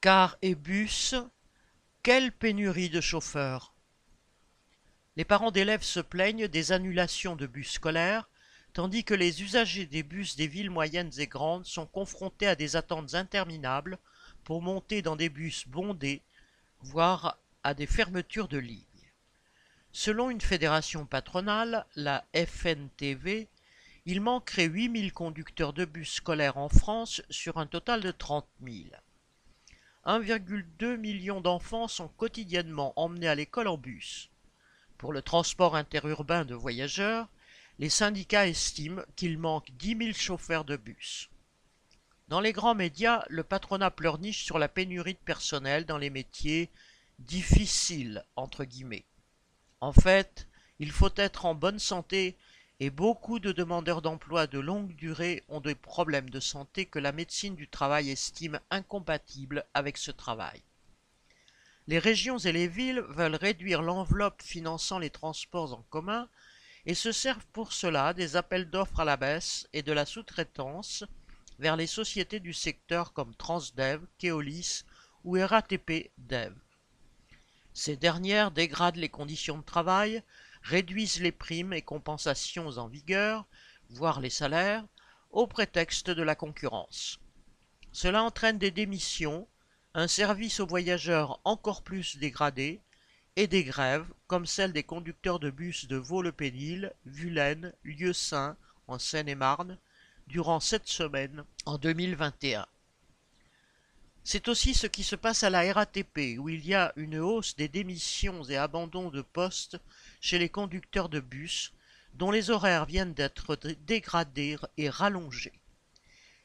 Car et bus, quelle pénurie de chauffeurs Les parents d'élèves se plaignent des annulations de bus scolaires, tandis que les usagers des bus des villes moyennes et grandes sont confrontés à des attentes interminables pour monter dans des bus bondés, voire à des fermetures de lignes. Selon une fédération patronale, la FNTV, il manquerait 8000 conducteurs de bus scolaires en France sur un total de 30 000. 1,2 million d'enfants sont quotidiennement emmenés à l'école en bus. Pour le transport interurbain de voyageurs, les syndicats estiment qu'il manque 10 000 chauffeurs de bus. Dans les grands médias, le patronat pleurniche sur la pénurie de personnel dans les métiers difficiles, entre guillemets. En fait, il faut être en bonne santé et beaucoup de demandeurs d'emploi de longue durée ont des problèmes de santé que la médecine du travail estime incompatibles avec ce travail. Les régions et les villes veulent réduire l'enveloppe finançant les transports en commun et se servent pour cela des appels d'offres à la baisse et de la sous-traitance vers les sociétés du secteur comme Transdev, Keolis ou RATP Dev. Ces dernières dégradent les conditions de travail, réduisent les primes et compensations en vigueur, voire les salaires, au prétexte de la concurrence. Cela entraîne des démissions, un service aux voyageurs encore plus dégradé, et des grèves, comme celle des conducteurs de bus de Vaux-le-Pénil, Vulaine, Lieu-Saint, en Seine-et-Marne, durant sept semaines en 2021. C'est aussi ce qui se passe à la RATP, où il y a une hausse des démissions et abandons de postes chez les conducteurs de bus, dont les horaires viennent d'être dégradés et rallongés.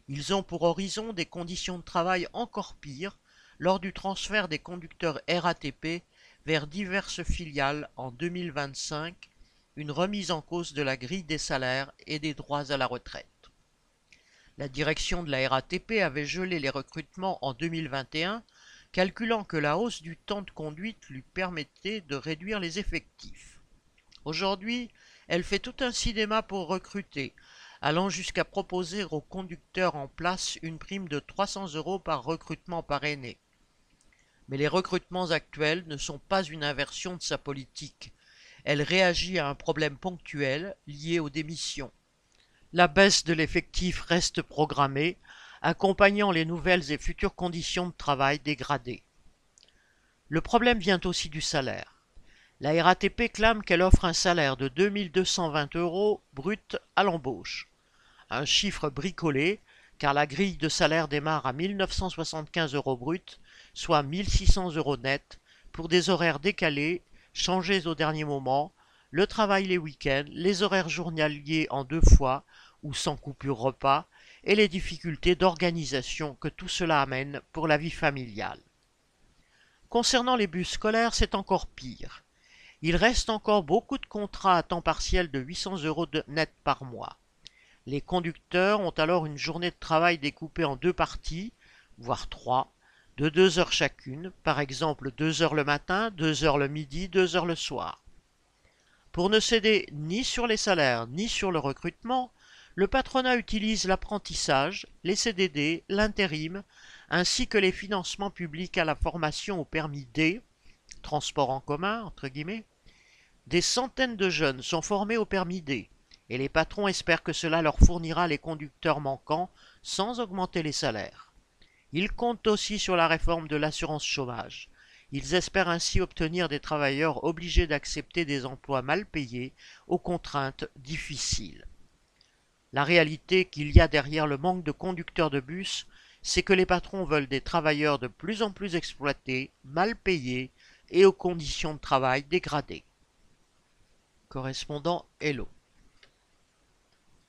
Ils ont pour horizon des conditions de travail encore pires lors du transfert des conducteurs RATP vers diverses filiales en 2025, une remise en cause de la grille des salaires et des droits à la retraite. La direction de la RATP avait gelé les recrutements en 2021, calculant que la hausse du temps de conduite lui permettait de réduire les effectifs. Aujourd'hui, elle fait tout un cinéma pour recruter, allant jusqu'à proposer aux conducteurs en place une prime de 300 euros par recrutement parrainé. Mais les recrutements actuels ne sont pas une inversion de sa politique. Elle réagit à un problème ponctuel lié aux démissions la baisse de l'effectif reste programmée, accompagnant les nouvelles et futures conditions de travail dégradées. Le problème vient aussi du salaire. La RATP clame qu'elle offre un salaire de 2220 euros brut à l'embauche. Un chiffre bricolé, car la grille de salaire démarre à 1975 euros brut, soit 1600 euros net, pour des horaires décalés, changés au dernier moment, le travail les week-ends, les horaires journaliers en deux fois ou sans coupure repas, et les difficultés d'organisation que tout cela amène pour la vie familiale. Concernant les bus scolaires, c'est encore pire. Il reste encore beaucoup de contrats à temps partiel de 800 euros de net par mois. Les conducteurs ont alors une journée de travail découpée en deux parties, voire trois, de deux heures chacune, par exemple deux heures le matin, deux heures le midi, deux heures le soir. Pour ne céder ni sur les salaires ni sur le recrutement, le patronat utilise l'apprentissage, les CDD, l'intérim, ainsi que les financements publics à la formation au permis D, transport en commun, entre guillemets. Des centaines de jeunes sont formés au permis D, et les patrons espèrent que cela leur fournira les conducteurs manquants sans augmenter les salaires. Ils comptent aussi sur la réforme de l'assurance chômage. Ils espèrent ainsi obtenir des travailleurs obligés d'accepter des emplois mal payés aux contraintes difficiles. La réalité qu'il y a derrière le manque de conducteurs de bus, c'est que les patrons veulent des travailleurs de plus en plus exploités, mal payés et aux conditions de travail dégradées. Correspondant Hello.